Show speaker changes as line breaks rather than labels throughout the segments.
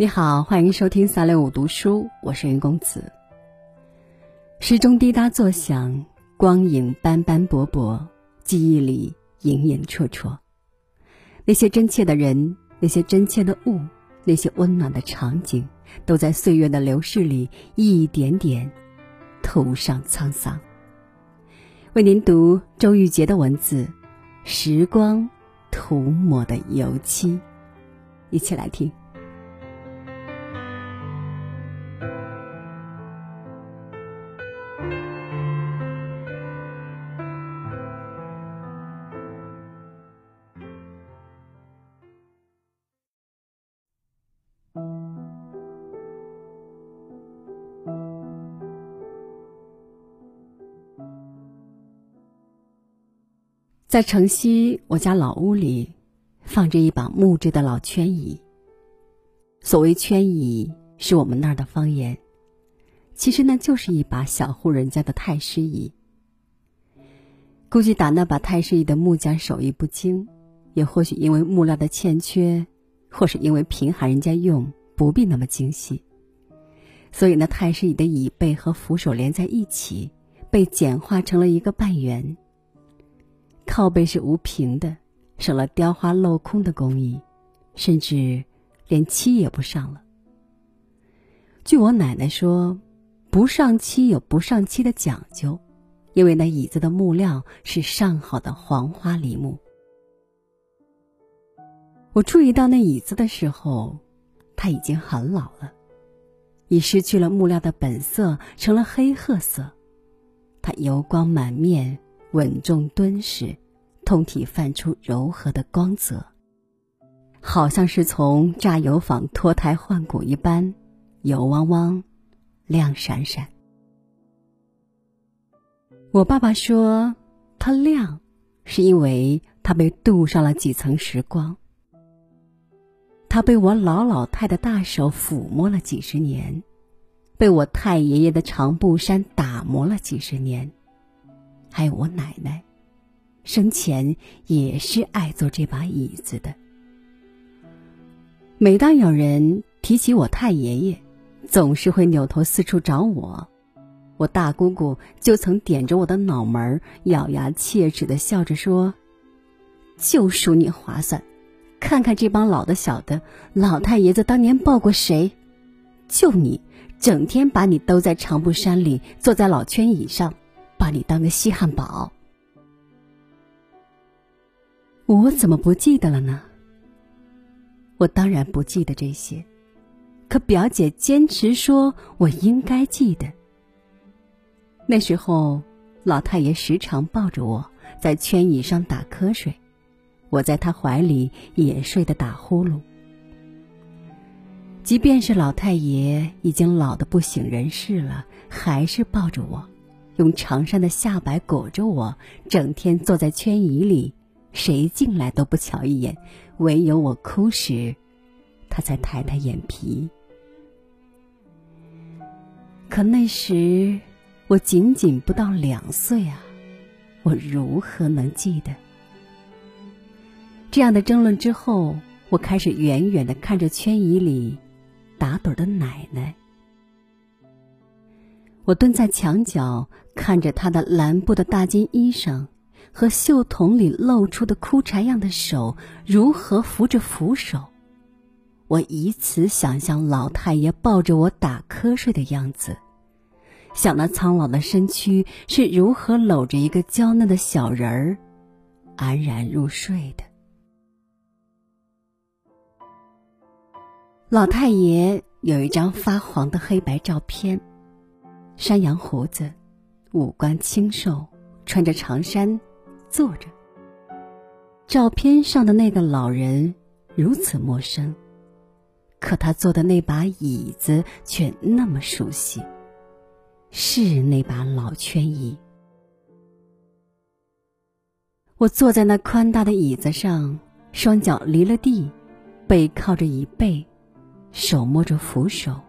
你好，欢迎收听三六五读书，我是云公子。时钟滴答作响，光影斑斑驳驳，记忆里影影绰绰。那些真切的人，那些真切的物，那些温暖的场景，都在岁月的流逝里一点点涂上沧桑。为您读周玉洁的文字，《时光涂抹的油漆》，一起来听。在城西我家老屋里，放着一把木质的老圈椅。所谓圈椅，是我们那儿的方言，其实那就是一把小户人家的太师椅。估计打那把太师椅的木匠手艺不精，也或许因为木料的欠缺，或是因为贫寒人家用不必那么精细，所以那太师椅的椅背和扶手连在一起，被简化成了一个半圆。靠背是无平的，省了雕花镂空的工艺，甚至连漆也不上了。据我奶奶说，不上漆有不上漆的讲究，因为那椅子的木料是上好的黄花梨木。我注意到那椅子的时候，它已经很老了，已失去了木料的本色，成了黑褐色。它油光满面。稳重敦实，通体泛出柔和的光泽，好像是从榨油坊脱胎换骨一般，油汪汪，亮闪闪。我爸爸说，它亮，是因为它被镀上了几层时光。它被我老老太的大手抚摸了几十年，被我太爷爷的长布衫打磨了几十年。还有我奶奶，生前也是爱坐这把椅子的。每当有人提起我太爷爷，总是会扭头四处找我。我大姑姑就曾点着我的脑门，咬牙切齿的笑着说：“就属你划算，看看这帮老的小的，老太爷子当年抱过谁？就你，整天把你兜在长布衫里，坐在老圈椅上。”把你当个稀罕宝，我怎么不记得了呢？我当然不记得这些，可表姐坚持说我应该记得。那时候，老太爷时常抱着我在圈椅上打瞌睡，我在他怀里也睡得打呼噜。即便是老太爷已经老得不省人事了，还是抱着我。用长衫的下摆裹着我，整天坐在圈椅里，谁进来都不瞧一眼，唯有我哭时，他才抬抬眼皮。可那时我仅仅不到两岁啊，我如何能记得？这样的争论之后，我开始远远的看着圈椅里打盹的奶奶。我蹲在墙角，看着他的蓝布的大金衣裳和袖筒里露出的枯柴样的手如何扶着扶手，我以此想象老太爷抱着我打瞌睡的样子，想那苍老的身躯是如何搂着一个娇嫩的小人儿安然入睡的。老太爷有一张发黄的黑白照片。山羊胡子，五官清瘦，穿着长衫，坐着。照片上的那个老人如此陌生，可他坐的那把椅子却那么熟悉，是那把老圈椅。我坐在那宽大的椅子上，双脚离了地，背靠着椅背，手摸着扶手。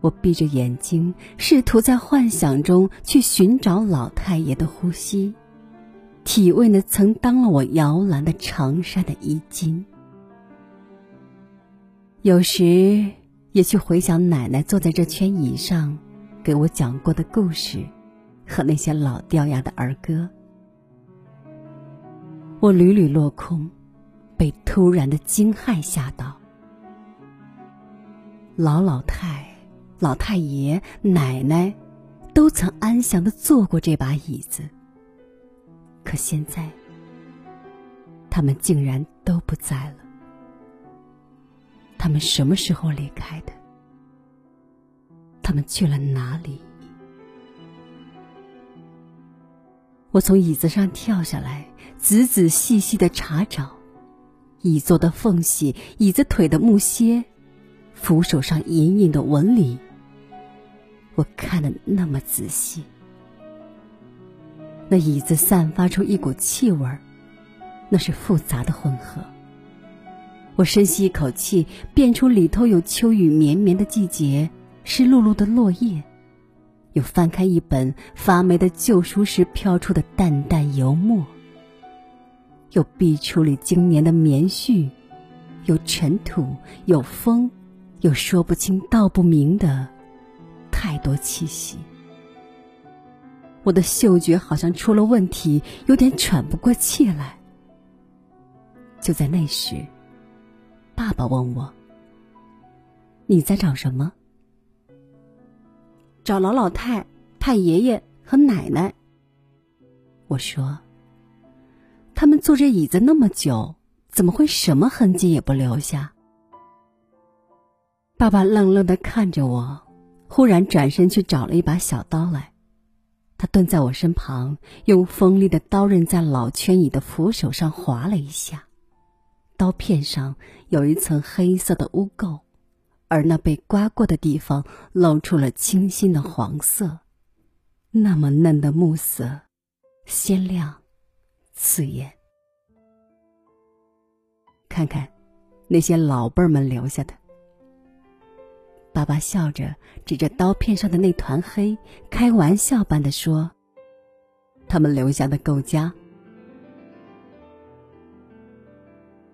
我闭着眼睛，试图在幻想中去寻找老太爷的呼吸，体味那曾当了我摇篮的长衫的衣襟。有时也去回想奶奶坐在这圈椅上给我讲过的故事，和那些老掉牙的儿歌。我屡屡落空，被突然的惊骇吓到。老老太、老太爷、奶奶，都曾安详的坐过这把椅子。可现在，他们竟然都不在了。他们什么时候离开的？他们去了哪里？我从椅子上跳下来，仔仔细细的查找椅座的缝隙、椅子腿的木楔。扶手上隐隐的纹理，我看得那么仔细。那椅子散发出一股气味儿，那是复杂的混合。我深吸一口气，辨出里头有秋雨绵绵的季节，湿漉漉的落叶；又翻开一本发霉的旧书时飘出的淡淡油墨；又壁橱里经年的棉絮，有尘土，有风。有说不清道不明的太多气息，我的嗅觉好像出了问题，有点喘不过气来。就在那时，爸爸问我：“你在找什么？”“找老老太、太爷爷和奶奶。”我说：“他们坐着椅子那么久，怎么会什么痕迹也不留下？”爸爸愣愣的看着我，忽然转身去找了一把小刀来。他蹲在我身旁，用锋利的刀刃在老圈椅的扶手上划了一下，刀片上有一层黑色的污垢，而那被刮过的地方露出了清新的黄色，那么嫩的木色，鲜亮，刺眼。看看，那些老辈儿们留下的。爸爸笑着指着刀片上的那团黑，开玩笑般的说：“他们留下的够佳。”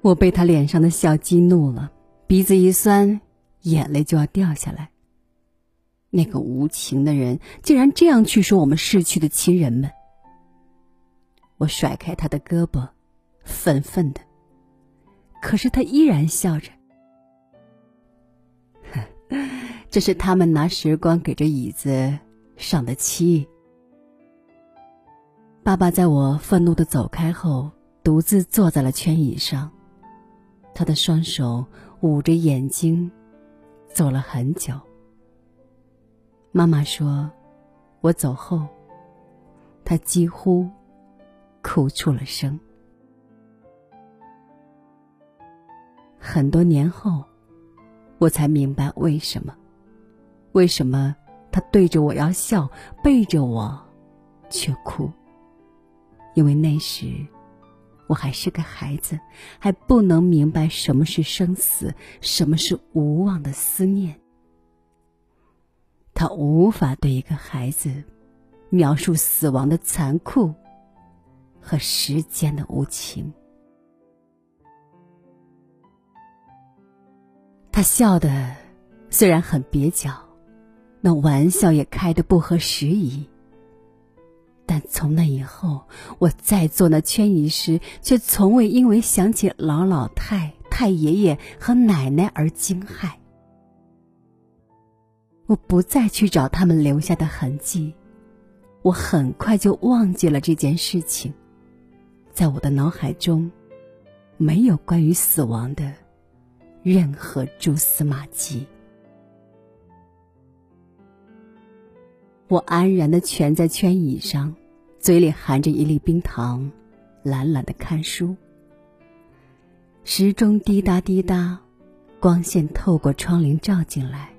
我被他脸上的笑激怒了，鼻子一酸，眼泪就要掉下来。那个无情的人竟然这样去说我们逝去的亲人们。我甩开他的胳膊，愤愤的，可是他依然笑着。这是他们拿时光给这椅子上的漆。爸爸在我愤怒的走开后，独自坐在了圈椅上，他的双手捂着眼睛，走了很久。妈妈说，我走后，他几乎哭出了声。很多年后。我才明白为什么，为什么他对着我要笑，背着我却哭。因为那时我还是个孩子，还不能明白什么是生死，什么是无望的思念。他无法对一个孩子描述死亡的残酷和时间的无情。他笑的虽然很蹩脚，那玩笑也开得不合时宜。但从那以后，我在做那圈椅时，却从未因为想起老老太太爷爷和奶奶而惊骇。我不再去找他们留下的痕迹，我很快就忘记了这件事情，在我的脑海中，没有关于死亡的。任何蛛丝马迹，我安然的蜷在圈椅上，嘴里含着一粒冰糖，懒懒的看书。时钟滴答滴答，光线透过窗棂照进来，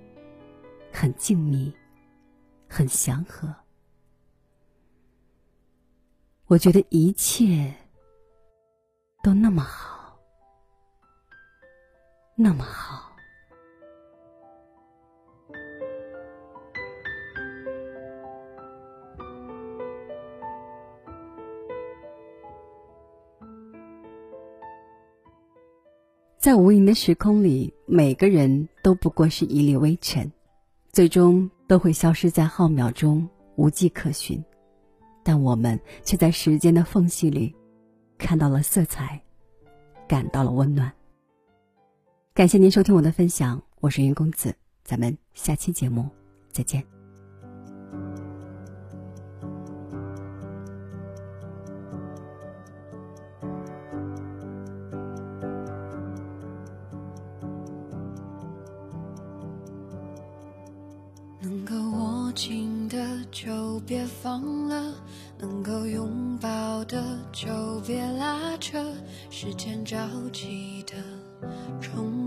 很静谧，很祥和。我觉得一切都那么好。那么好，在无垠的时空里，每个人都不过是一粒微尘，最终都会消失在浩渺中，无迹可寻。但我们却在时间的缝隙里，看到了色彩，感到了温暖。感谢您收听我的分享，我是云公子，咱们下期节目再见。
能够握紧的就别放了，能够拥抱的就别拉扯，时间着急的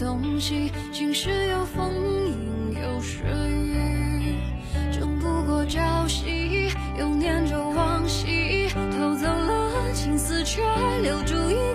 东西？晴时有风，阴有时雨，争不过朝夕，又念着往昔，偷走了青丝，却留住一